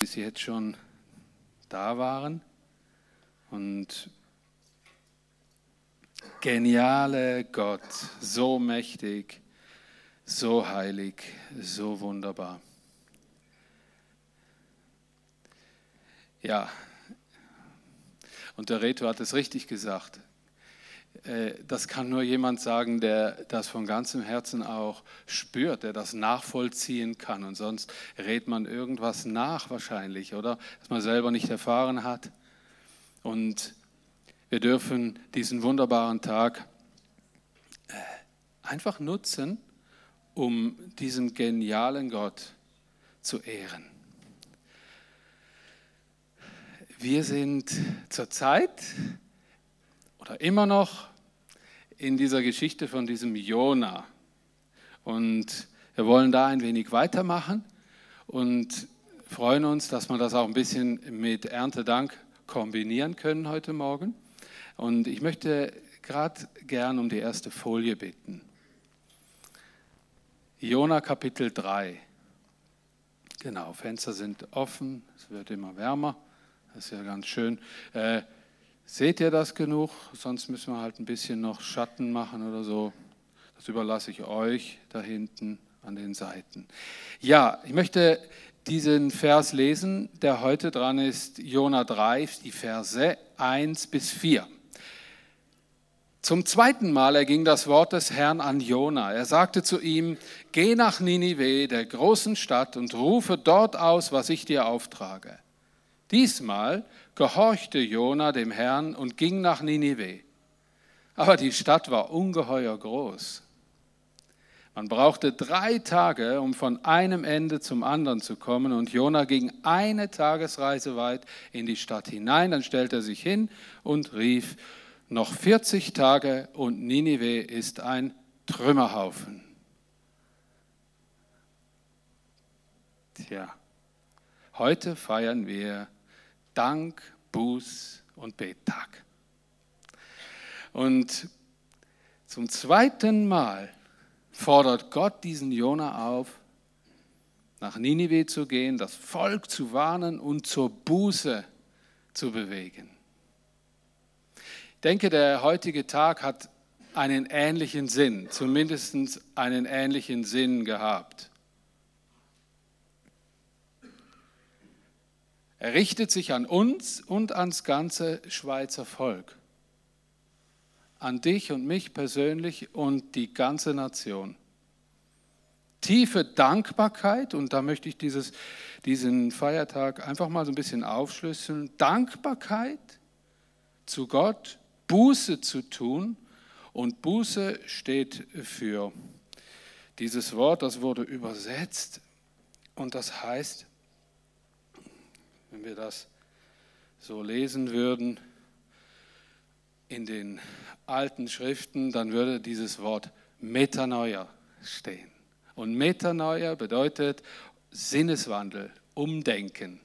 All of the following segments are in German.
bis sie jetzt schon da waren. Und geniale Gott, so mächtig, so heilig, so wunderbar. Ja, und der Reto hat es richtig gesagt. Äh, das kann nur jemand sagen, der das von ganzem Herzen auch spürt, der das nachvollziehen kann. Und sonst redet man irgendwas nach wahrscheinlich, oder? Das man selber nicht erfahren hat. Und wir dürfen diesen wunderbaren Tag äh, einfach nutzen, um diesen genialen Gott zu ehren. Wir sind zurzeit oder immer noch in dieser Geschichte von diesem Jona. Und wir wollen da ein wenig weitermachen und freuen uns, dass wir das auch ein bisschen mit Erntedank kombinieren können heute Morgen. Und ich möchte gerade gern um die erste Folie bitten. Jona Kapitel 3. Genau, Fenster sind offen, es wird immer wärmer. Das ist ja ganz schön. Äh, Seht ihr das genug? Sonst müssen wir halt ein bisschen noch Schatten machen oder so. Das überlasse ich euch da hinten an den Seiten. Ja, ich möchte diesen Vers lesen, der heute dran ist, Jona 3, die Verse 1 bis 4. Zum zweiten Mal erging das Wort des Herrn an Jona. Er sagte zu ihm, geh nach Ninive, der großen Stadt, und rufe dort aus, was ich dir auftrage. Diesmal gehorchte Jona dem Herrn und ging nach Ninive. Aber die Stadt war ungeheuer groß. Man brauchte drei Tage, um von einem Ende zum anderen zu kommen, und Jona ging eine Tagesreise weit in die Stadt hinein. Dann stellte er sich hin und rief: Noch 40 Tage und Ninive ist ein Trümmerhaufen. Tja, heute feiern wir Dank, Buß und Bettag. Und zum zweiten Mal fordert Gott diesen Jona auf, nach Ninive zu gehen, das Volk zu warnen und zur Buße zu bewegen. Ich denke, der heutige Tag hat einen ähnlichen Sinn, zumindest einen ähnlichen Sinn gehabt. Er richtet sich an uns und ans ganze Schweizer Volk, an dich und mich persönlich und die ganze Nation. Tiefe Dankbarkeit, und da möchte ich dieses, diesen Feiertag einfach mal so ein bisschen aufschlüsseln. Dankbarkeit zu Gott, Buße zu tun. Und Buße steht für dieses Wort, das wurde übersetzt und das heißt wenn wir das so lesen würden in den alten Schriften, dann würde dieses Wort Metanoia stehen. Und Metanoia bedeutet Sinneswandel, Umdenken.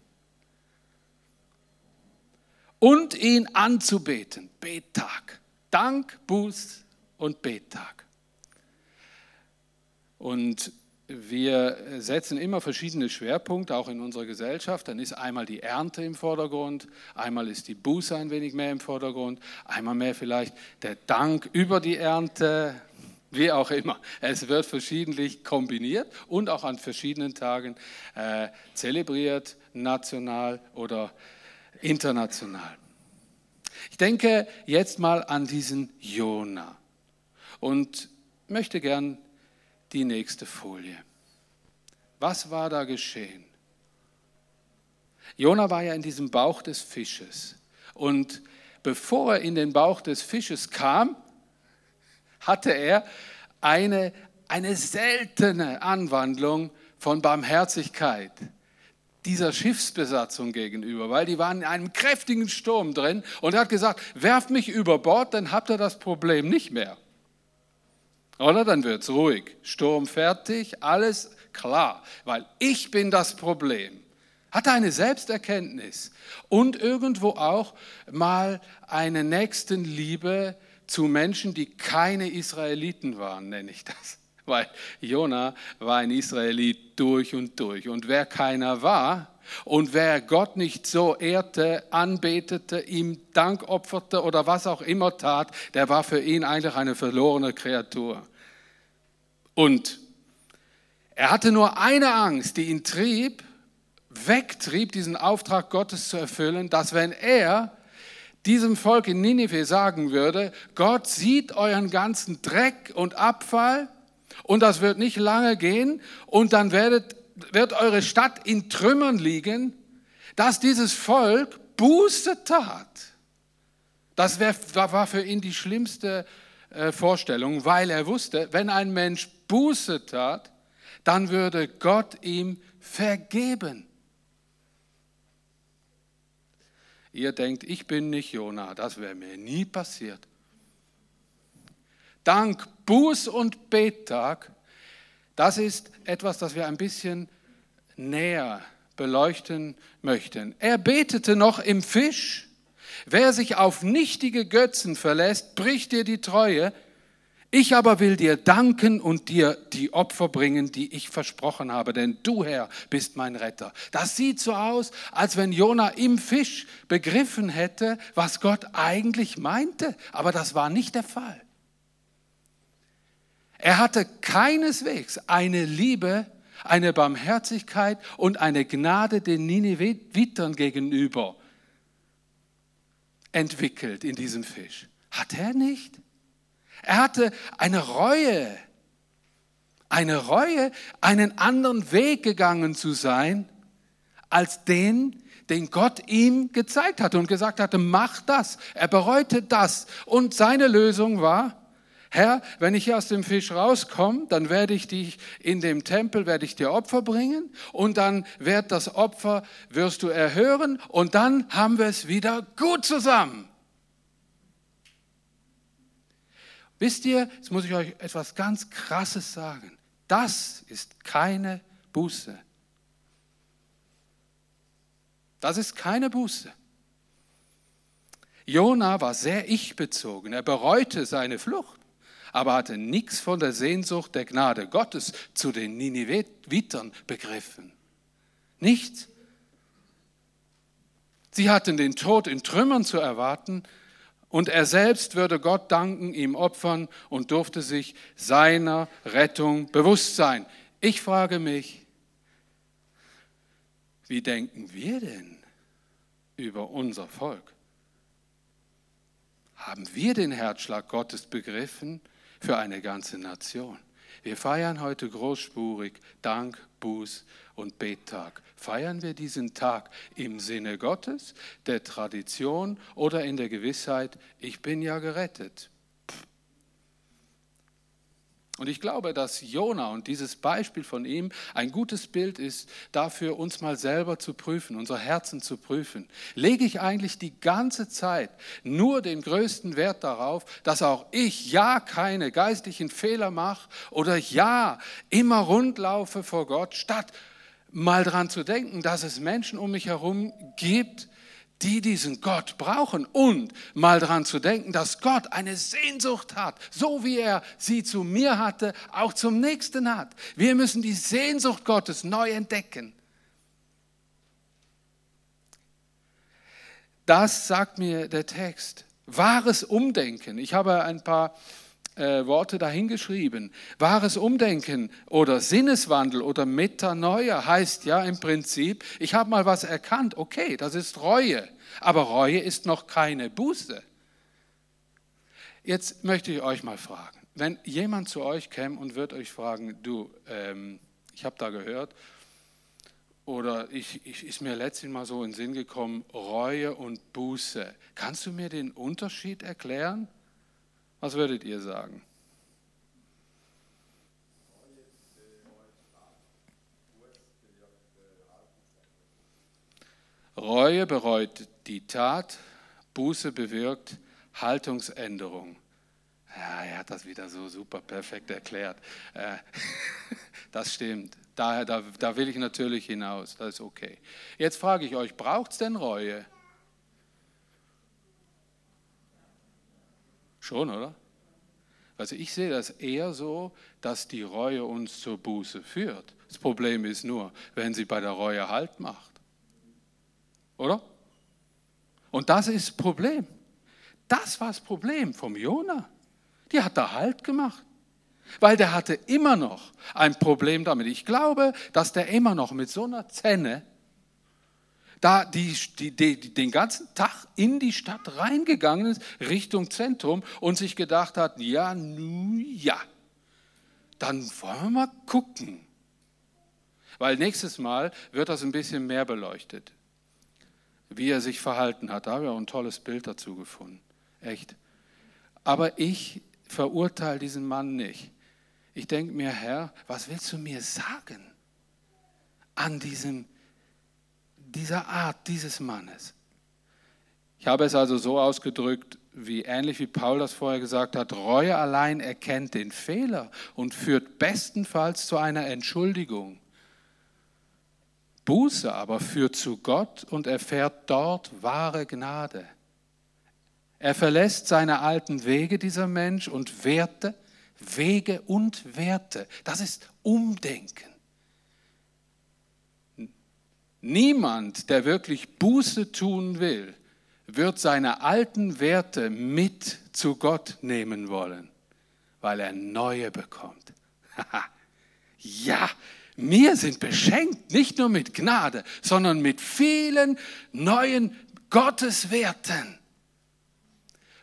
Und ihn anzubeten, Bettag. Dank, Buß und Bettag. Und wir setzen immer verschiedene Schwerpunkte, auch in unserer Gesellschaft. Dann ist einmal die Ernte im Vordergrund, einmal ist die Buße ein wenig mehr im Vordergrund, einmal mehr vielleicht der Dank über die Ernte, wie auch immer. Es wird verschiedentlich kombiniert und auch an verschiedenen Tagen äh, zelebriert, national oder international. Ich denke jetzt mal an diesen Jona und möchte gern die nächste Folie. Was war da geschehen? Jona war ja in diesem Bauch des Fisches. Und bevor er in den Bauch des Fisches kam, hatte er eine, eine seltene Anwandlung von Barmherzigkeit dieser Schiffsbesatzung gegenüber, weil die waren in einem kräftigen Sturm drin und er hat gesagt, werft mich über Bord, dann habt ihr das Problem nicht mehr. Oder dann wird es ruhig. Sturm fertig, alles klar, weil ich bin das Problem. Hat eine Selbsterkenntnis und irgendwo auch mal eine Nächstenliebe zu Menschen, die keine Israeliten waren, nenne ich das. Weil Jona war ein Israelit durch und durch. Und wer keiner war, Und wer Gott nicht so ehrte, anbetete, ihm Dank opferte oder was auch immer tat, der war für ihn eigentlich eine verlorene Kreatur. Und er hatte nur eine Angst, die ihn trieb, wegtrieb, diesen Auftrag Gottes zu erfüllen, dass wenn er diesem Volk in Ninive sagen würde, Gott sieht euren ganzen Dreck und Abfall und das wird nicht lange gehen und dann werdet, wird eure Stadt in Trümmern liegen, dass dieses Volk Buße tat. Das war für ihn die schlimmste äh, Vorstellung, weil er wusste, wenn ein Mensch Buße tat, dann würde Gott ihm vergeben. Ihr denkt, ich bin nicht Jona, das wäre mir nie passiert. Dank Buß- und Bettag, das ist etwas, das wir ein bisschen näher beleuchten möchten. Er betete noch im Fisch. Wer sich auf nichtige Götzen verlässt, bricht dir die Treue. Ich aber will dir danken und dir die Opfer bringen, die ich versprochen habe, denn du, Herr, bist mein Retter. Das sieht so aus, als wenn Jona im Fisch begriffen hätte, was Gott eigentlich meinte, aber das war nicht der Fall. Er hatte keineswegs eine Liebe, eine Barmherzigkeit und eine Gnade den Ninevitern gegenüber entwickelt in diesem Fisch. Hat er nicht? Er hatte eine Reue, eine Reue, einen anderen Weg gegangen zu sein, als den, den Gott ihm gezeigt hatte und gesagt hatte, mach das. Er bereute das. Und seine Lösung war, Herr, wenn ich aus dem Fisch rauskomme, dann werde ich dich in dem Tempel, werde ich dir Opfer bringen und dann wird das Opfer, wirst du erhören und dann haben wir es wieder gut zusammen. Wisst ihr, jetzt muss ich euch etwas ganz Krasses sagen. Das ist keine Buße. Das ist keine Buße. Jona war sehr ich-bezogen. Er bereute seine Flucht, aber hatte nichts von der Sehnsucht der Gnade Gottes zu den Ninevitern begriffen. Nichts. Sie hatten den Tod in Trümmern zu erwarten, und er selbst würde Gott danken, ihm opfern und durfte sich seiner Rettung bewusst sein. Ich frage mich, wie denken wir denn über unser Volk? Haben wir den Herzschlag Gottes begriffen für eine ganze Nation? Wir feiern heute großspurig Dank, Buß und Bettag. Feiern wir diesen Tag im Sinne Gottes, der Tradition oder in der Gewissheit, ich bin ja gerettet? Und ich glaube, dass Jona und dieses Beispiel von ihm ein gutes Bild ist dafür, uns mal selber zu prüfen, unser Herzen zu prüfen. Lege ich eigentlich die ganze Zeit nur den größten Wert darauf, dass auch ich ja keine geistlichen Fehler mache oder ja immer rundlaufe vor Gott, statt mal daran zu denken, dass es Menschen um mich herum gibt, die diesen Gott brauchen und mal daran zu denken, dass Gott eine Sehnsucht hat, so wie er sie zu mir hatte, auch zum Nächsten hat. Wir müssen die Sehnsucht Gottes neu entdecken. Das sagt mir der Text. Wahres Umdenken. Ich habe ein paar äh, Worte dahingeschrieben. Wahres Umdenken oder Sinneswandel oder Metanoia heißt ja im Prinzip, ich habe mal was erkannt, okay, das ist Reue, aber Reue ist noch keine Buße. Jetzt möchte ich euch mal fragen, wenn jemand zu euch käme und wird euch fragen, du, ähm, ich habe da gehört, oder ich, ich, ist mir letztens mal so in den Sinn gekommen, Reue und Buße. Kannst du mir den Unterschied erklären? Was würdet ihr sagen? Reue bereut die Tat, Buße bewirkt Haltungsänderung. Ja, er hat das wieder so super perfekt erklärt. Äh, das stimmt. Daher, da, da will ich natürlich hinaus. Das ist okay. Jetzt frage ich euch, braucht es denn Reue? Schon, oder? Also ich sehe das eher so, dass die Reue uns zur Buße führt. Das Problem ist nur, wenn sie bei der Reue Halt macht. oder? Und das ist das Problem. Das war das Problem vom Jona. Die hat da Halt gemacht. Weil der hatte immer noch ein Problem damit. Ich glaube, dass der immer noch mit so einer Zenne da die, die, die, den ganzen Tag in die Stadt reingegangen ist, Richtung Zentrum und sich gedacht hat, ja, nu ja, dann wollen wir mal gucken. Weil nächstes Mal wird das ein bisschen mehr beleuchtet, wie er sich verhalten hat. Da habe ich auch ein tolles Bild dazu gefunden. Echt. Aber ich verurteile diesen Mann nicht. Ich denke mir, Herr, was willst du mir sagen an diesem, dieser Art dieses Mannes? Ich habe es also so ausgedrückt, wie ähnlich wie Paul das vorher gesagt hat, Reue allein erkennt den Fehler und führt bestenfalls zu einer Entschuldigung. Buße aber führt zu Gott und erfährt dort wahre Gnade. Er verlässt seine alten Wege, dieser Mensch, und Werte, Wege und Werte. Das ist Umdenken. Niemand, der wirklich Buße tun will, wird seine alten Werte mit zu Gott nehmen wollen, weil er neue bekommt. ja, wir sind beschenkt nicht nur mit Gnade, sondern mit vielen neuen Gotteswerten.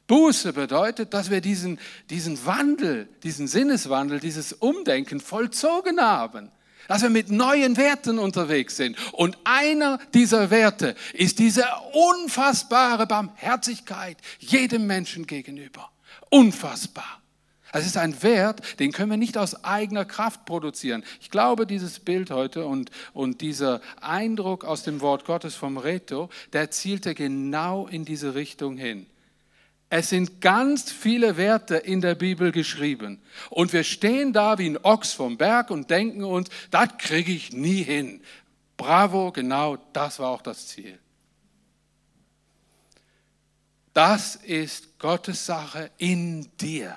Buße bedeutet, dass wir diesen, diesen Wandel, diesen Sinneswandel, dieses Umdenken vollzogen haben. Dass wir mit neuen Werten unterwegs sind. Und einer dieser Werte ist diese unfassbare Barmherzigkeit jedem Menschen gegenüber. Unfassbar. Es ist ein Wert, den können wir nicht aus eigener Kraft produzieren. Ich glaube, dieses Bild heute und, und dieser Eindruck aus dem Wort Gottes vom Reto, der zielte genau in diese Richtung hin. Es sind ganz viele Werte in der Bibel geschrieben. Und wir stehen da wie ein Ochs vom Berg und denken uns, das kriege ich nie hin. Bravo, genau das war auch das Ziel. Das ist Gottes Sache in dir,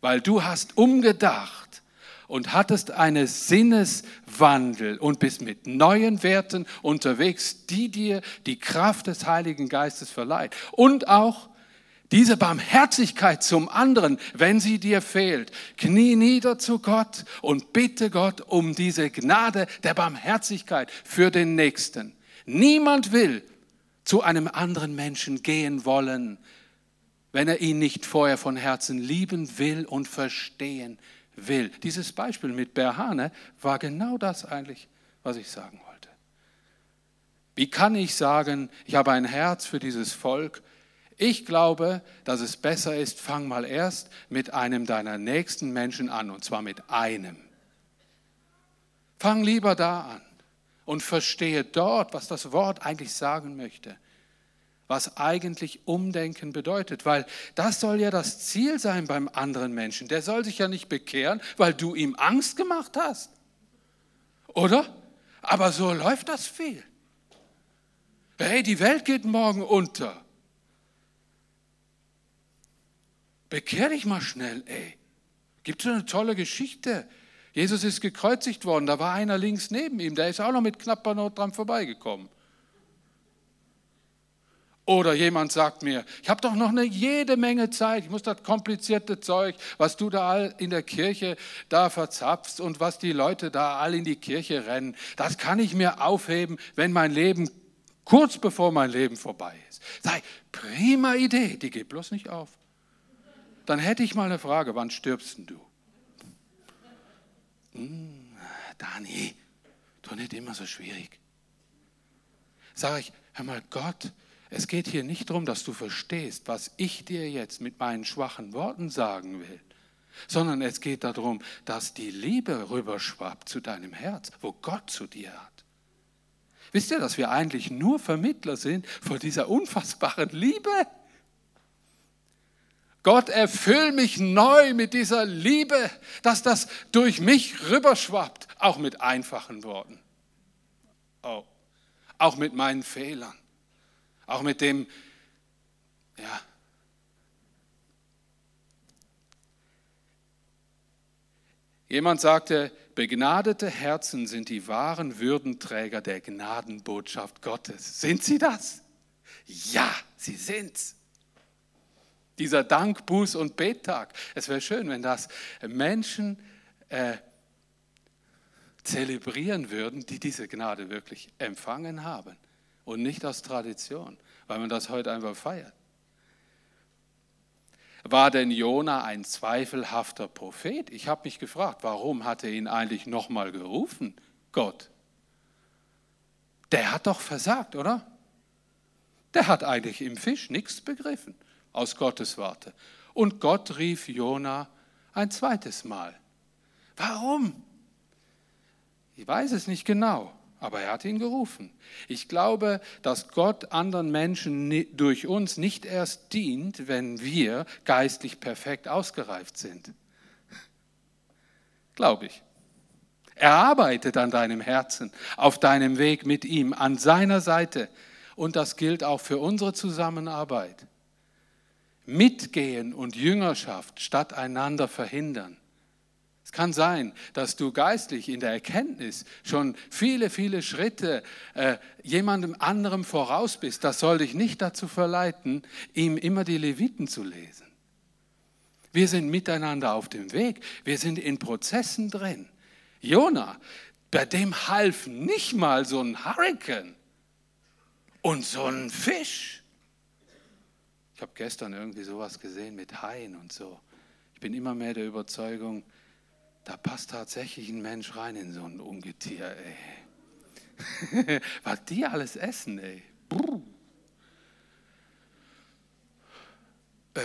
weil du hast umgedacht und hattest einen Sinneswandel und bist mit neuen Werten unterwegs, die dir die Kraft des Heiligen Geistes verleiht und auch diese Barmherzigkeit zum anderen, wenn sie dir fehlt, knie nieder zu Gott und bitte Gott um diese Gnade der Barmherzigkeit für den Nächsten. Niemand will zu einem anderen Menschen gehen wollen, wenn er ihn nicht vorher von Herzen lieben will und verstehen will. Dieses Beispiel mit Berhane war genau das eigentlich, was ich sagen wollte. Wie kann ich sagen, ich habe ein Herz für dieses Volk, ich glaube, dass es besser ist, fang mal erst mit einem deiner nächsten Menschen an, und zwar mit einem. Fang lieber da an und verstehe dort, was das Wort eigentlich sagen möchte, was eigentlich Umdenken bedeutet, weil das soll ja das Ziel sein beim anderen Menschen. Der soll sich ja nicht bekehren, weil du ihm Angst gemacht hast. Oder? Aber so läuft das viel. Hey, die Welt geht morgen unter. Bekehr dich mal schnell, ey. Gibt es eine tolle Geschichte. Jesus ist gekreuzigt worden, da war einer links neben ihm, der ist auch noch mit knapper Not dran vorbeigekommen. Oder jemand sagt mir, ich habe doch noch eine jede Menge Zeit, ich muss das komplizierte Zeug, was du da all in der Kirche da verzapfst und was die Leute da all in die Kirche rennen, das kann ich mir aufheben, wenn mein Leben, kurz bevor mein Leben vorbei ist. Sei, prima Idee, die geht bloß nicht auf dann hätte ich mal eine Frage, wann stirbst denn du? Hm, Dani, doch nicht immer so schwierig. Sag ich, hör mal, Gott, es geht hier nicht darum, dass du verstehst, was ich dir jetzt mit meinen schwachen Worten sagen will, sondern es geht darum, dass die Liebe rüberschwappt zu deinem Herz, wo Gott zu dir hat. Wisst ihr, dass wir eigentlich nur Vermittler sind von dieser unfassbaren Liebe? Gott, erfüll mich neu mit dieser Liebe, dass das durch mich rüberschwappt, auch mit einfachen Worten. Oh, auch mit meinen Fehlern, auch mit dem, ja. Jemand sagte, begnadete Herzen sind die wahren Würdenträger der Gnadenbotschaft Gottes. Sind sie das? Ja, sie sind's. Dieser Dank, Buß- und Bettag. Es wäre schön, wenn das Menschen äh, zelebrieren würden, die diese Gnade wirklich empfangen haben und nicht aus Tradition, weil man das heute einfach feiert. War denn Jona ein zweifelhafter Prophet? Ich habe mich gefragt, warum hat er ihn eigentlich nochmal gerufen, Gott? Der hat doch versagt, oder? Der hat eigentlich im Fisch nichts begriffen aus Gottes Warte. Und Gott rief Jona ein zweites Mal. Warum? Ich weiß es nicht genau, aber er hat ihn gerufen. Ich glaube, dass Gott anderen Menschen durch uns nicht erst dient, wenn wir geistlich perfekt ausgereift sind. Glaube ich. Er arbeitet an deinem Herzen, auf deinem Weg mit ihm, an seiner Seite. Und das gilt auch für unsere Zusammenarbeit. Mitgehen und Jüngerschaft statt einander verhindern. Es kann sein, dass du geistlich in der Erkenntnis schon viele, viele Schritte äh, jemandem anderem voraus bist. Das soll dich nicht dazu verleiten, ihm immer die Leviten zu lesen. Wir sind miteinander auf dem Weg. Wir sind in Prozessen drin. Jona, bei dem half nicht mal so ein Hurrikan und so ein Fisch. Ich habe gestern irgendwie sowas gesehen mit Haien und so. Ich bin immer mehr der Überzeugung, da passt tatsächlich ein Mensch rein in so ein Ungetier, ey. Was die alles essen, ey. Brr. Äh,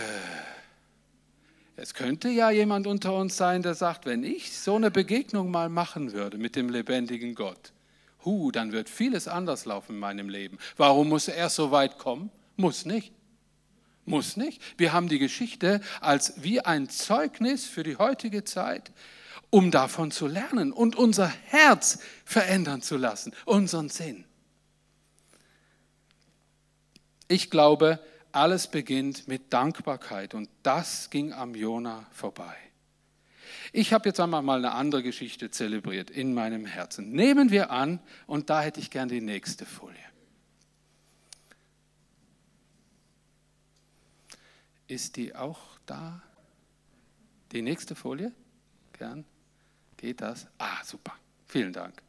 es könnte ja jemand unter uns sein, der sagt, wenn ich so eine Begegnung mal machen würde mit dem lebendigen Gott, hu, dann wird vieles anders laufen in meinem Leben. Warum muss er so weit kommen? Muss nicht. Muss nicht. Wir haben die Geschichte als wie ein Zeugnis für die heutige Zeit, um davon zu lernen und unser Herz verändern zu lassen, unseren Sinn. Ich glaube, alles beginnt mit Dankbarkeit und das ging am Jona vorbei. Ich habe jetzt einmal mal eine andere Geschichte zelebriert in meinem Herzen. Nehmen wir an, und da hätte ich gern die nächste Folie. Ist die auch da? Die nächste Folie? Gern. Geht das? Ah, super. Vielen Dank.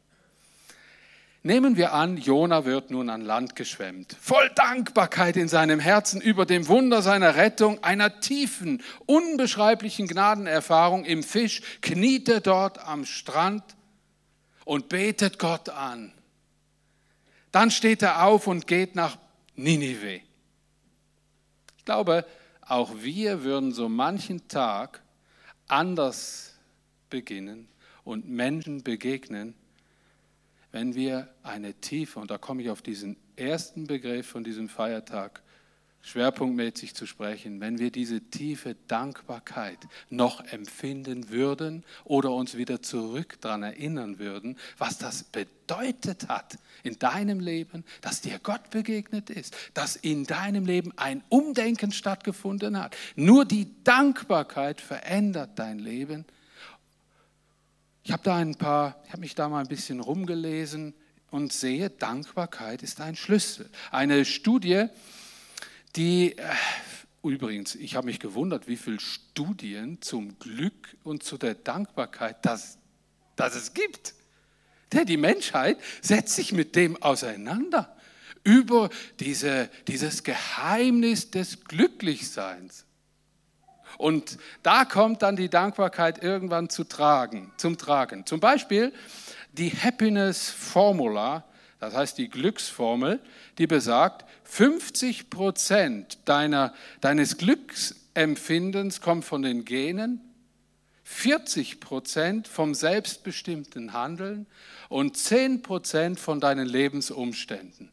Nehmen wir an, Jona wird nun an Land geschwemmt, voll Dankbarkeit in seinem Herzen über dem Wunder seiner Rettung, einer tiefen, unbeschreiblichen Gnadenerfahrung im Fisch, kniet er dort am Strand und betet Gott an. Dann steht er auf und geht nach Ninive. Ich glaube, auch wir würden so manchen Tag anders beginnen und Menschen begegnen, wenn wir eine tiefe, und da komme ich auf diesen ersten Begriff von diesem Feiertag schwerpunktmäßig zu sprechen, wenn wir diese tiefe Dankbarkeit noch empfinden würden oder uns wieder zurück daran erinnern würden, was das bedeutet hat in deinem Leben, dass dir Gott begegnet ist, dass in deinem Leben ein Umdenken stattgefunden hat. Nur die Dankbarkeit verändert dein Leben. Ich habe da ein paar, ich habe mich da mal ein bisschen rumgelesen und sehe, Dankbarkeit ist ein Schlüssel. Eine Studie, die, äh, übrigens, ich habe mich gewundert, wie viele Studien zum Glück und zu der Dankbarkeit das, das es gibt. Denn die Menschheit setzt sich mit dem auseinander über diese, dieses Geheimnis des Glücklichseins. Und da kommt dann die Dankbarkeit irgendwann zu tragen, zum Tragen. Zum Beispiel die Happiness Formula, das heißt die Glücksformel, die besagt, 50 Prozent deiner, deines Glücksempfindens kommt von den Genen, 40 Prozent vom selbstbestimmten Handeln und 10 Prozent von deinen Lebensumständen.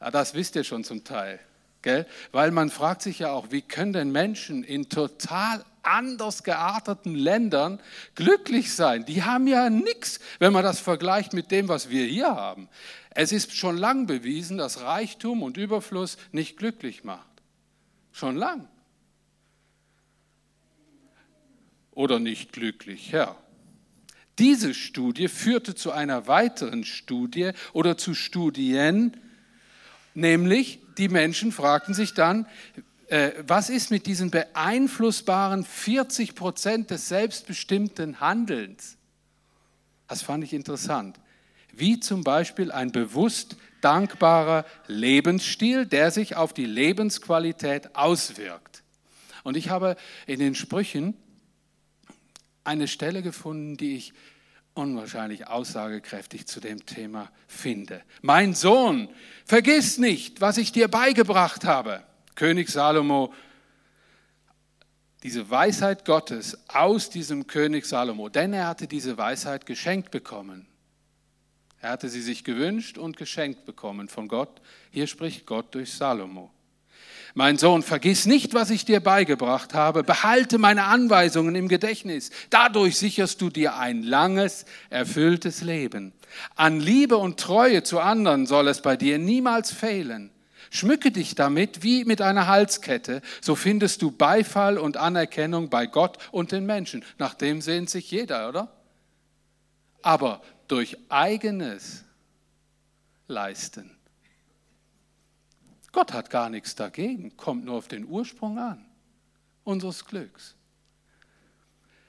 Ja, das wisst ihr schon zum Teil. Gell? Weil man fragt sich ja auch, wie können denn Menschen in total anders gearteten Ländern glücklich sein? Die haben ja nichts, wenn man das vergleicht mit dem, was wir hier haben. Es ist schon lang bewiesen, dass Reichtum und Überfluss nicht glücklich macht. Schon lang. Oder nicht glücklich, ja. diese Studie führte zu einer weiteren Studie oder zu Studien, nämlich die Menschen fragten sich dann, äh, was ist mit diesen beeinflussbaren 40 Prozent des selbstbestimmten Handelns? Das fand ich interessant. Wie zum Beispiel ein bewusst dankbarer Lebensstil, der sich auf die Lebensqualität auswirkt. Und ich habe in den Sprüchen eine Stelle gefunden, die ich unwahrscheinlich aussagekräftig zu dem Thema finde. Mein Sohn, vergiss nicht, was ich dir beigebracht habe. König Salomo, diese Weisheit Gottes aus diesem König Salomo, denn er hatte diese Weisheit geschenkt bekommen. Er hatte sie sich gewünscht und geschenkt bekommen von Gott. Hier spricht Gott durch Salomo. Mein Sohn, vergiss nicht, was ich dir beigebracht habe. Behalte meine Anweisungen im Gedächtnis. Dadurch sicherst du dir ein langes, erfülltes Leben. An Liebe und Treue zu anderen soll es bei dir niemals fehlen. Schmücke dich damit wie mit einer Halskette, so findest du Beifall und Anerkennung bei Gott und den Menschen. Nach dem sehnt sich jeder, oder? Aber durch eigenes Leisten Gott hat gar nichts dagegen, kommt nur auf den Ursprung an, unseres Glücks.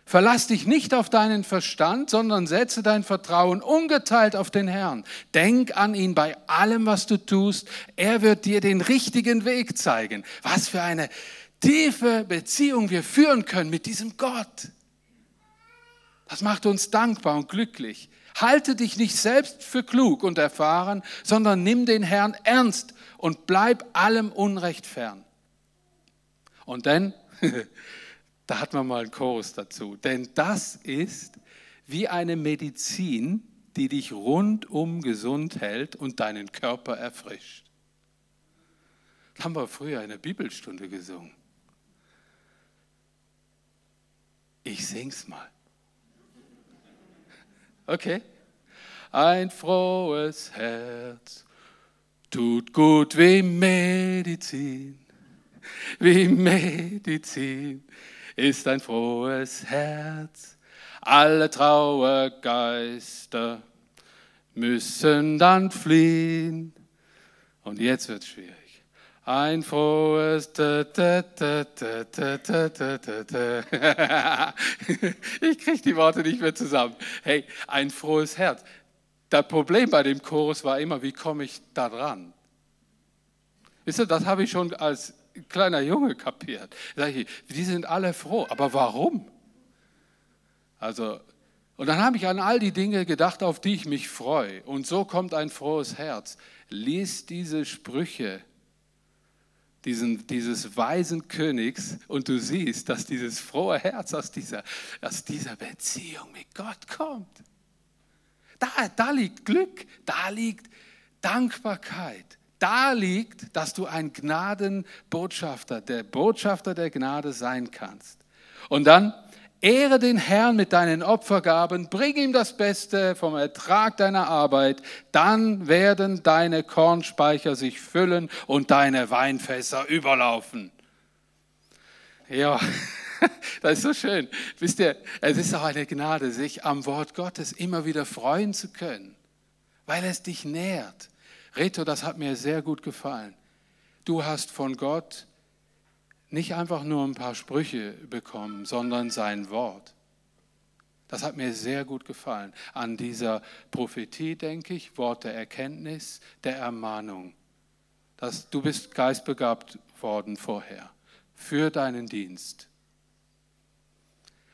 Verlass dich nicht auf deinen Verstand, sondern setze dein Vertrauen ungeteilt auf den Herrn. Denk an ihn bei allem, was du tust. Er wird dir den richtigen Weg zeigen. Was für eine tiefe Beziehung wir führen können mit diesem Gott. Das macht uns dankbar und glücklich. Halte dich nicht selbst für klug und erfahren, sondern nimm den Herrn ernst und bleib allem Unrecht fern. Und dann, da hat man mal einen Chorus dazu, denn das ist wie eine Medizin, die dich rundum gesund hält und deinen Körper erfrischt. Das haben wir früher in der Bibelstunde gesungen. Ich sing's mal. Okay? Ein frohes Herz tut gut wie Medizin. Wie Medizin ist ein frohes Herz. Alle Trauergeister müssen dann fliehen. Und jetzt wird schwierig. Ein frohes. ich kriege die Worte nicht mehr zusammen. Hey, ein frohes Herz. Das Problem bei dem Chorus war immer, wie komme ich da dran? Wisst ihr, das habe ich schon als kleiner Junge kapiert. Ich, die sind alle froh, aber warum? Also, und dann habe ich an all die Dinge gedacht, auf die ich mich freue. Und so kommt ein frohes Herz. Lies diese Sprüche diesen, dieses weisen Königs und du siehst, dass dieses frohe Herz aus dieser, aus dieser Beziehung mit Gott kommt. Da, da liegt Glück, da liegt Dankbarkeit, da liegt, dass du ein Gnadenbotschafter, der Botschafter der Gnade sein kannst. Und dann Ehre den Herrn mit deinen Opfergaben, bring ihm das Beste vom Ertrag deiner Arbeit, dann werden deine Kornspeicher sich füllen und deine Weinfässer überlaufen. Ja, Das ist so schön. Wisst ihr, es ist auch eine Gnade, sich am Wort Gottes immer wieder freuen zu können, weil es dich nährt. Reto, das hat mir sehr gut gefallen. Du hast von Gott nicht einfach nur ein paar Sprüche bekommen, sondern sein Wort. Das hat mir sehr gut gefallen. An dieser Prophetie denke ich, Wort der Erkenntnis, der Ermahnung. Dass du bist geistbegabt worden vorher für deinen Dienst.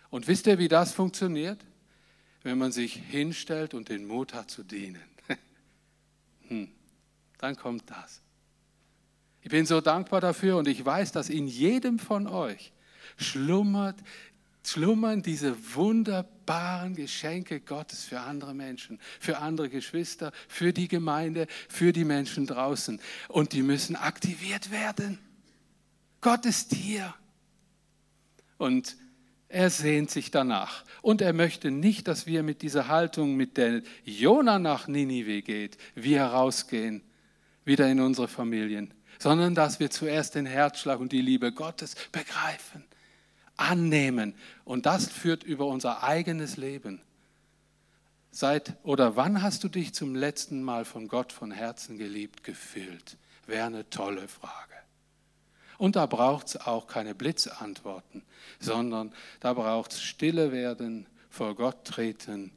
Und wisst ihr, wie das funktioniert? Wenn man sich hinstellt und den Mut hat zu dienen. hm, dann kommt das. Ich bin so dankbar dafür und ich weiß, dass in jedem von euch schlummert, schlummern diese wunderbaren Geschenke Gottes für andere Menschen, für andere Geschwister, für die Gemeinde, für die Menschen draußen. Und die müssen aktiviert werden. Gott ist hier. Und er sehnt sich danach. Und er möchte nicht, dass wir mit dieser Haltung, mit der Jona nach Ninive geht, wir herausgehen, wieder in unsere Familien, sondern dass wir zuerst den Herzschlag und die Liebe Gottes begreifen, annehmen. Und das führt über unser eigenes Leben. seit oder wann hast du dich zum letzten Mal von Gott von Herzen geliebt gefühlt? Wäre eine tolle Frage. Und da braucht es auch keine Blitzantworten, sondern da braucht es stille werden, vor Gott treten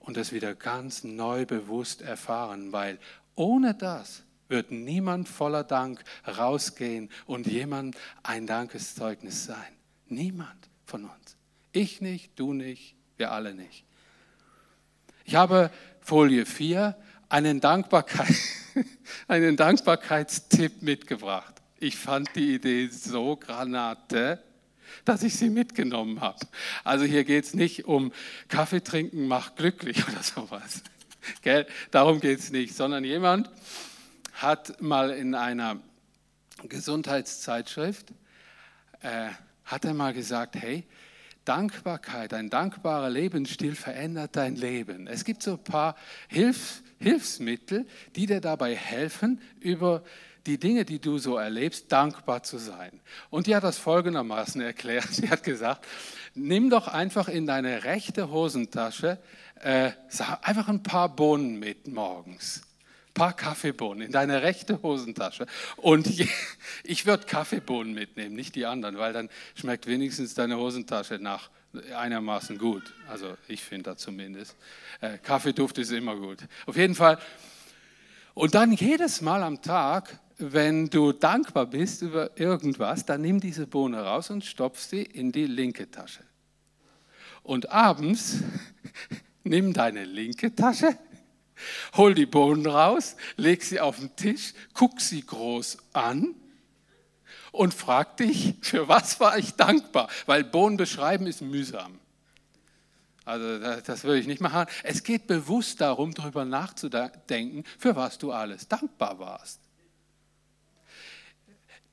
und es wieder ganz neu bewusst erfahren, weil ohne das wird niemand voller Dank rausgehen und jemand ein Dankeszeugnis sein. Niemand von uns. Ich nicht, du nicht, wir alle nicht. Ich habe Folie 4 einen, Dankbarkeit, einen Dankbarkeitstipp mitgebracht. Ich fand die Idee so granate, dass ich sie mitgenommen habe. Also hier geht es nicht um Kaffee trinken macht glücklich oder sowas. Gell? Darum geht es nicht, sondern jemand hat mal in einer Gesundheitszeitschrift, äh, hat er mal gesagt, hey, Dankbarkeit, ein dankbarer Lebensstil verändert dein Leben. Es gibt so ein paar Hilfs, Hilfsmittel, die dir dabei helfen, über die Dinge, die du so erlebst, dankbar zu sein. Und die hat das folgendermaßen erklärt. Sie hat gesagt, nimm doch einfach in deine rechte Hosentasche äh, einfach ein paar Bohnen mit morgens. Ein paar Kaffeebohnen in deine rechte Hosentasche. Und ich würde Kaffeebohnen mitnehmen, nicht die anderen, weil dann schmeckt wenigstens deine Hosentasche nach einigermaßen gut. Also ich finde das zumindest. Äh, Kaffeeduft ist immer gut. Auf jeden Fall. Und dann jedes Mal am Tag wenn du dankbar bist über irgendwas, dann nimm diese Bohne raus und stopf sie in die linke Tasche. Und abends nimm deine linke Tasche, hol die Bohnen raus, leg sie auf den Tisch, guck sie groß an und frag dich, für was war ich dankbar? Weil Bohnen beschreiben ist mühsam. Also das, das würde ich nicht machen. Es geht bewusst darum, darüber nachzudenken, für was du alles dankbar warst.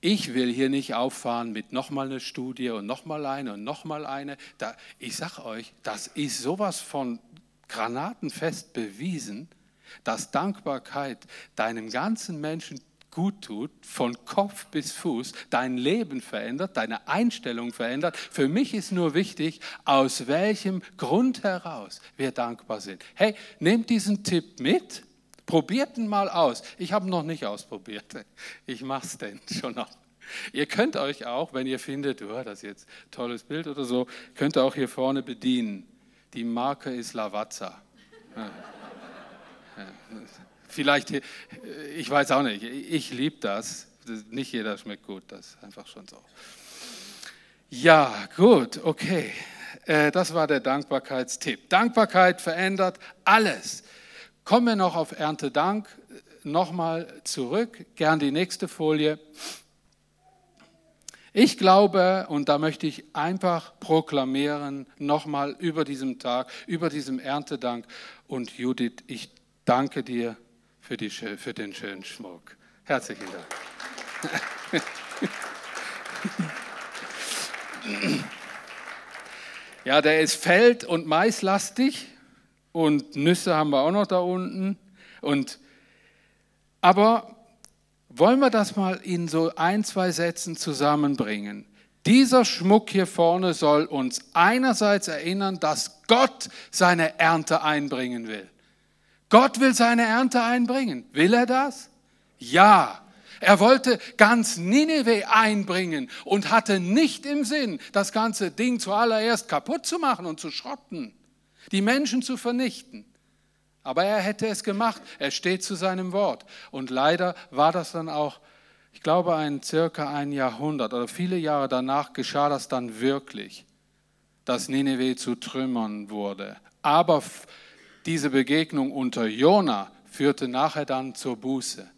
Ich will hier nicht auffahren mit nochmal eine Studie und nochmal eine und nochmal eine. Da, ich sage euch, das ist sowas von granatenfest bewiesen, dass Dankbarkeit deinem ganzen Menschen gut tut, von Kopf bis Fuß, dein Leben verändert, deine Einstellung verändert. Für mich ist nur wichtig, aus welchem Grund heraus wir dankbar sind. Hey, nehmt diesen Tipp mit Probiert ihn mal aus. Ich habe noch nicht ausprobiert. Ich mache es denn schon noch. Ihr könnt euch auch, wenn ihr findet, oh, das ist jetzt ein tolles Bild oder so, könnt ihr auch hier vorne bedienen. Die Marke ist Lavazza. Vielleicht, ich weiß auch nicht, ich liebe das. Nicht jeder schmeckt gut, das ist einfach schon so. Ja, gut, okay. Äh, das war der Dankbarkeitstipp. Dankbarkeit verändert alles. Kommen wir noch auf Erntedank nochmal zurück. Gern die nächste Folie. Ich glaube, und da möchte ich einfach proklamieren, nochmal über diesem Tag, über diesem Erntedank. Und Judith, ich danke dir für, die, für den schönen Schmuck. Herzlichen Dank. Ja, der ist feld- und maislastig und Nüsse haben wir auch noch da unten. Und, aber wollen wir das mal in so ein, zwei Sätzen zusammenbringen? Dieser Schmuck hier vorne soll uns einerseits erinnern, dass Gott seine Ernte einbringen will. Gott will seine Ernte einbringen. Will er das? Ja. Er wollte ganz Nineveh einbringen und hatte nicht im Sinn, das ganze Ding zuallererst kaputt zu machen und zu schrotten die Menschen zu vernichten. Aber er hätte es gemacht. Er steht zu seinem Wort. Und leider war das dann auch, ich glaube, ein circa ein Jahrhundert oder viele Jahre danach geschah das dann wirklich, dass Nineveh zu Trümmern wurde. Aber diese Begegnung unter Jona führte nachher dann zur Buße.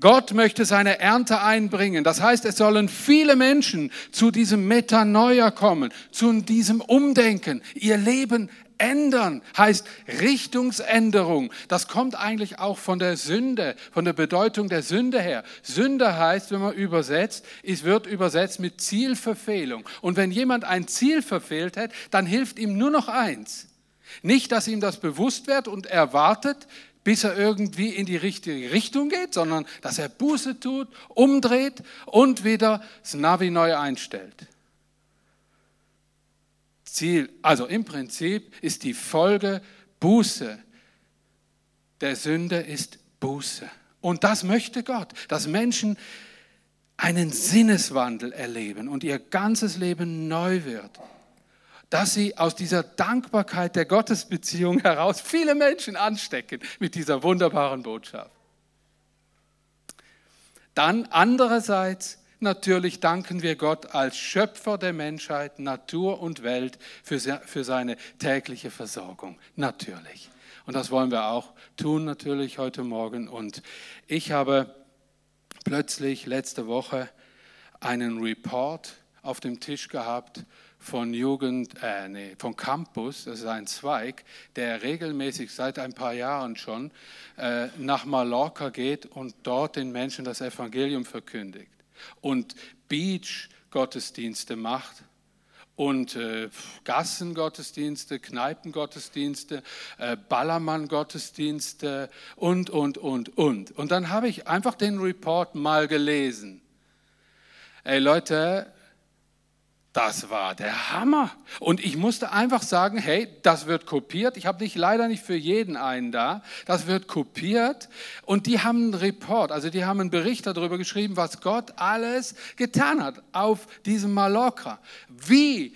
Gott möchte seine Ernte einbringen. Das heißt, es sollen viele Menschen zu diesem Metanoia kommen, zu diesem Umdenken, ihr Leben ändern, heißt Richtungsänderung. Das kommt eigentlich auch von der Sünde, von der Bedeutung der Sünde her. Sünde heißt, wenn man übersetzt, es wird übersetzt mit Zielverfehlung. Und wenn jemand ein Ziel verfehlt hat, dann hilft ihm nur noch eins. Nicht, dass ihm das bewusst wird und er wartet, bis er irgendwie in die richtige Richtung geht, sondern dass er Buße tut, umdreht und wieder das Navi neu einstellt. Ziel. Also im Prinzip ist die Folge Buße. Der Sünde ist Buße. Und das möchte Gott, dass Menschen einen Sinneswandel erleben und ihr ganzes Leben neu wird. Dass sie aus dieser Dankbarkeit der Gottesbeziehung heraus viele Menschen anstecken mit dieser wunderbaren Botschaft. Dann andererseits natürlich danken wir Gott als Schöpfer der Menschheit, Natur und Welt für, für seine tägliche Versorgung. Natürlich. Und das wollen wir auch tun natürlich heute Morgen. Und ich habe plötzlich letzte Woche einen Report auf dem Tisch gehabt von Jugend, äh, nee, von Campus, das ist ein Zweig, der regelmäßig seit ein paar Jahren schon äh, nach Mallorca geht und dort den Menschen das Evangelium verkündigt und Beach-Gottesdienste macht und äh, Gassengottesdienste, Kneipengottesdienste, äh, Ballermann-Gottesdienste und, und, und, und. Und dann habe ich einfach den Report mal gelesen. Ey Leute, das war der Hammer. Und ich musste einfach sagen, hey, das wird kopiert. Ich habe nicht, leider nicht für jeden einen da. Das wird kopiert. Und die haben einen Report, also die haben einen Bericht darüber geschrieben, was Gott alles getan hat auf diesem Mallorca. Wie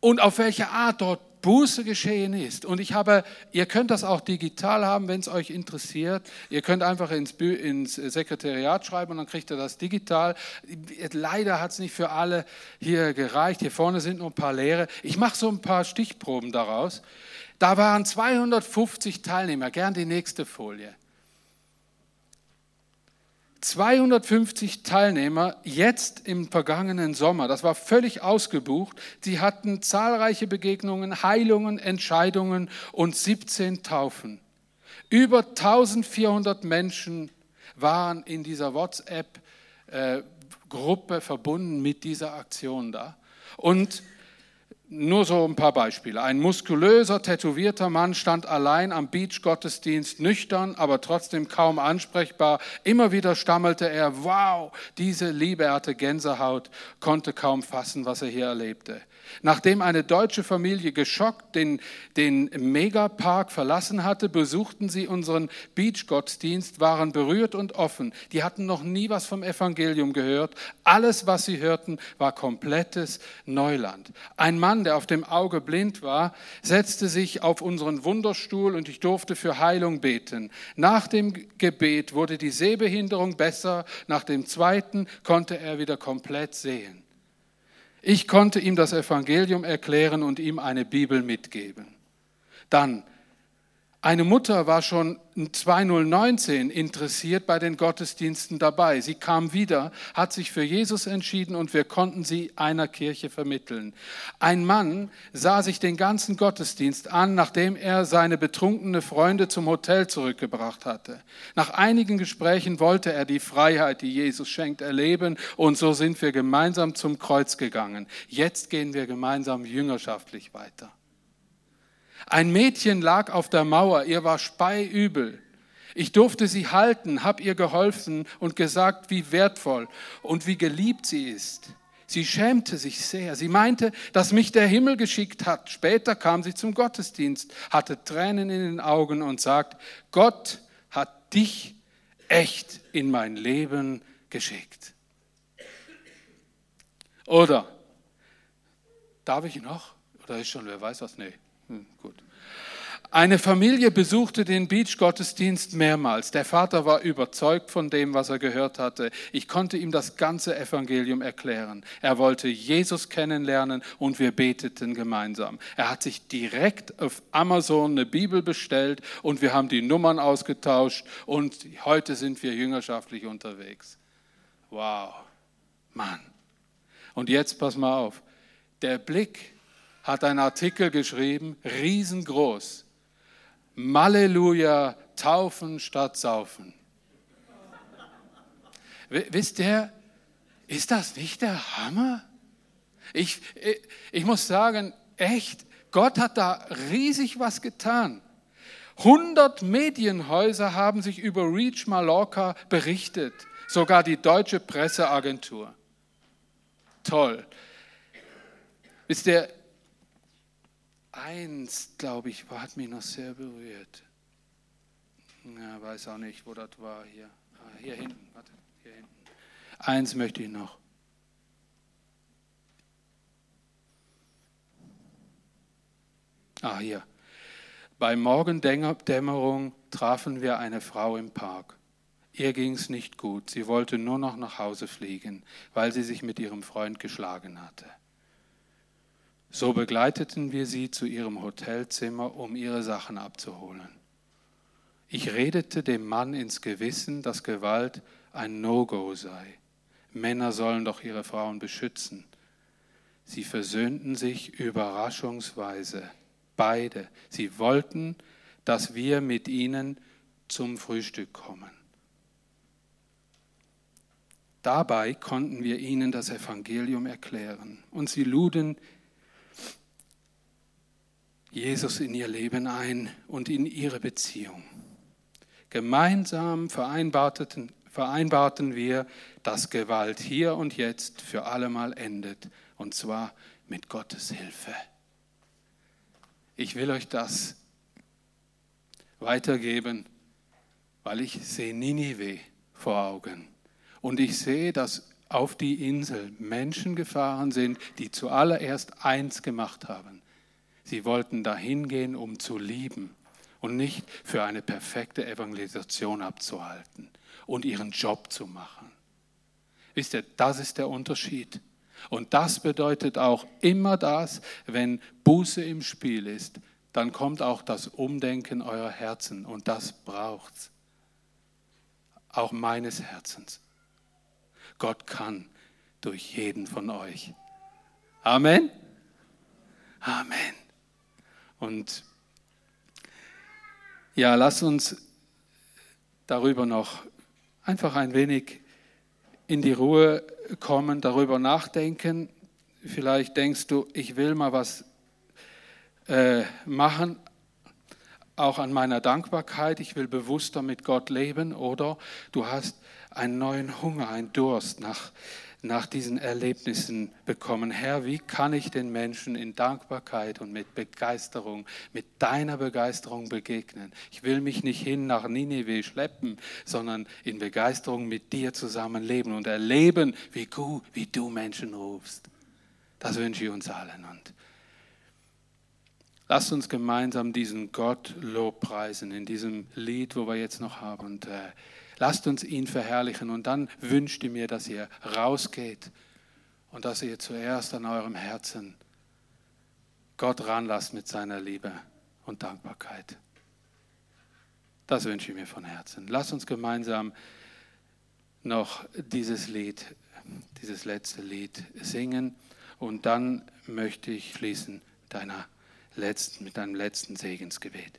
und auf welche Art dort Buße geschehen ist. Und ich habe, ihr könnt das auch digital haben, wenn es euch interessiert. Ihr könnt einfach ins, ins Sekretariat schreiben und dann kriegt ihr das digital. Leider hat es nicht für alle hier gereicht. Hier vorne sind nur ein paar leere. Ich mache so ein paar Stichproben daraus. Da waren 250 Teilnehmer. Gern die nächste Folie. 250 Teilnehmer jetzt im vergangenen Sommer. Das war völlig ausgebucht. Sie hatten zahlreiche Begegnungen, Heilungen, Entscheidungen und 17 Taufen. Über 1400 Menschen waren in dieser WhatsApp-Gruppe verbunden mit dieser Aktion da. Und nur so ein paar Beispiele. Ein muskulöser, tätowierter Mann stand allein am Beach-Gottesdienst, nüchtern, aber trotzdem kaum ansprechbar. Immer wieder stammelte er, wow, diese Liebe, hatte Gänsehaut, konnte kaum fassen, was er hier erlebte. Nachdem eine deutsche Familie geschockt den, den Megapark verlassen hatte, besuchten sie unseren Beach-Gottesdienst, waren berührt und offen. Die hatten noch nie was vom Evangelium gehört. Alles, was sie hörten, war komplettes Neuland. Ein Der auf dem Auge blind war, setzte sich auf unseren Wunderstuhl und ich durfte für Heilung beten. Nach dem Gebet wurde die Sehbehinderung besser. Nach dem zweiten konnte er wieder komplett sehen. Ich konnte ihm das Evangelium erklären und ihm eine Bibel mitgeben. Dann eine Mutter war schon 2019 interessiert bei den Gottesdiensten dabei. Sie kam wieder, hat sich für Jesus entschieden und wir konnten sie einer Kirche vermitteln. Ein Mann sah sich den ganzen Gottesdienst an, nachdem er seine betrunkene Freunde zum Hotel zurückgebracht hatte. Nach einigen Gesprächen wollte er die Freiheit, die Jesus schenkt, erleben und so sind wir gemeinsam zum Kreuz gegangen. Jetzt gehen wir gemeinsam jüngerschaftlich weiter. Ein Mädchen lag auf der Mauer, ihr war speiübel. Ich durfte sie halten, hab ihr geholfen und gesagt, wie wertvoll und wie geliebt sie ist. Sie schämte sich sehr. Sie meinte, dass mich der Himmel geschickt hat. Später kam sie zum Gottesdienst, hatte Tränen in den Augen und sagt, Gott hat dich echt in mein Leben geschickt. Oder, darf ich noch? Oder ist schon, wer weiß was? Nee. Hm, gut. Eine Familie besuchte den Beach-Gottesdienst mehrmals. Der Vater war überzeugt von dem, was er gehört hatte. Ich konnte ihm das ganze Evangelium erklären. Er wollte Jesus kennenlernen und wir beteten gemeinsam. Er hat sich direkt auf Amazon eine Bibel bestellt und wir haben die Nummern ausgetauscht und heute sind wir jüngerschaftlich unterwegs. Wow, Mann. Und jetzt pass mal auf. Der Blick hat einen Artikel geschrieben, riesengroß. Malleluja, taufen statt saufen. Wisst ihr, ist das nicht der Hammer? Ich, ich, ich muss sagen, echt, Gott hat da riesig was getan. 100 Medienhäuser haben sich über Reach Mallorca berichtet, sogar die deutsche Presseagentur. Toll. Wisst ihr, eins, glaube ich, hat mich noch sehr berührt. Ja, weiß auch nicht, wo das war hier. Ah, hier hinten, warte, hier hinten. Eins möchte ich noch. Ah, hier. Bei Morgendämmerung trafen wir eine Frau im Park. Ihr ging es nicht gut. Sie wollte nur noch nach Hause fliegen, weil sie sich mit ihrem Freund geschlagen hatte. So begleiteten wir sie zu ihrem Hotelzimmer, um ihre Sachen abzuholen. Ich redete dem Mann ins Gewissen, dass Gewalt ein No-Go sei. Männer sollen doch ihre Frauen beschützen. Sie versöhnten sich überraschungsweise, beide. Sie wollten, dass wir mit ihnen zum Frühstück kommen. Dabei konnten wir ihnen das Evangelium erklären und sie luden Jesus in ihr Leben ein und in ihre Beziehung. Gemeinsam vereinbarten, vereinbarten wir, dass Gewalt hier und jetzt für allemal endet, und zwar mit Gottes Hilfe. Ich will euch das weitergeben, weil ich sehe Ninive vor Augen. Und ich sehe, dass auf die Insel Menschen gefahren sind, die zuallererst eins gemacht haben. Sie wollten dahin gehen, um zu lieben und nicht für eine perfekte Evangelisation abzuhalten und ihren Job zu machen. Wisst ihr, das ist der Unterschied. Und das bedeutet auch immer das, wenn Buße im Spiel ist, dann kommt auch das Umdenken eurer Herzen und das braucht's. Auch meines Herzens. Gott kann durch jeden von euch. Amen. Amen. Und ja, lass uns darüber noch einfach ein wenig in die Ruhe kommen, darüber nachdenken. Vielleicht denkst du, ich will mal was äh, machen, auch an meiner Dankbarkeit, ich will bewusster mit Gott leben oder du hast einen neuen Hunger, einen Durst nach nach diesen Erlebnissen bekommen. Herr, wie kann ich den Menschen in Dankbarkeit und mit Begeisterung, mit deiner Begeisterung begegnen? Ich will mich nicht hin nach Ninive schleppen, sondern in Begeisterung mit dir zusammenleben und erleben, wie du, wie du Menschen rufst. Das wünsche ich uns allen. Und lasst uns gemeinsam diesen Gott Lobpreisen in diesem Lied, wo wir jetzt noch haben. Und, äh, Lasst uns ihn verherrlichen und dann wünscht ihr mir, dass ihr rausgeht und dass ihr zuerst an eurem Herzen Gott ranlasst mit seiner Liebe und Dankbarkeit. Das wünsche ich mir von Herzen. Lasst uns gemeinsam noch dieses Lied, dieses letzte Lied singen und dann möchte ich schließen deiner letzten, mit deinem letzten Segensgebet.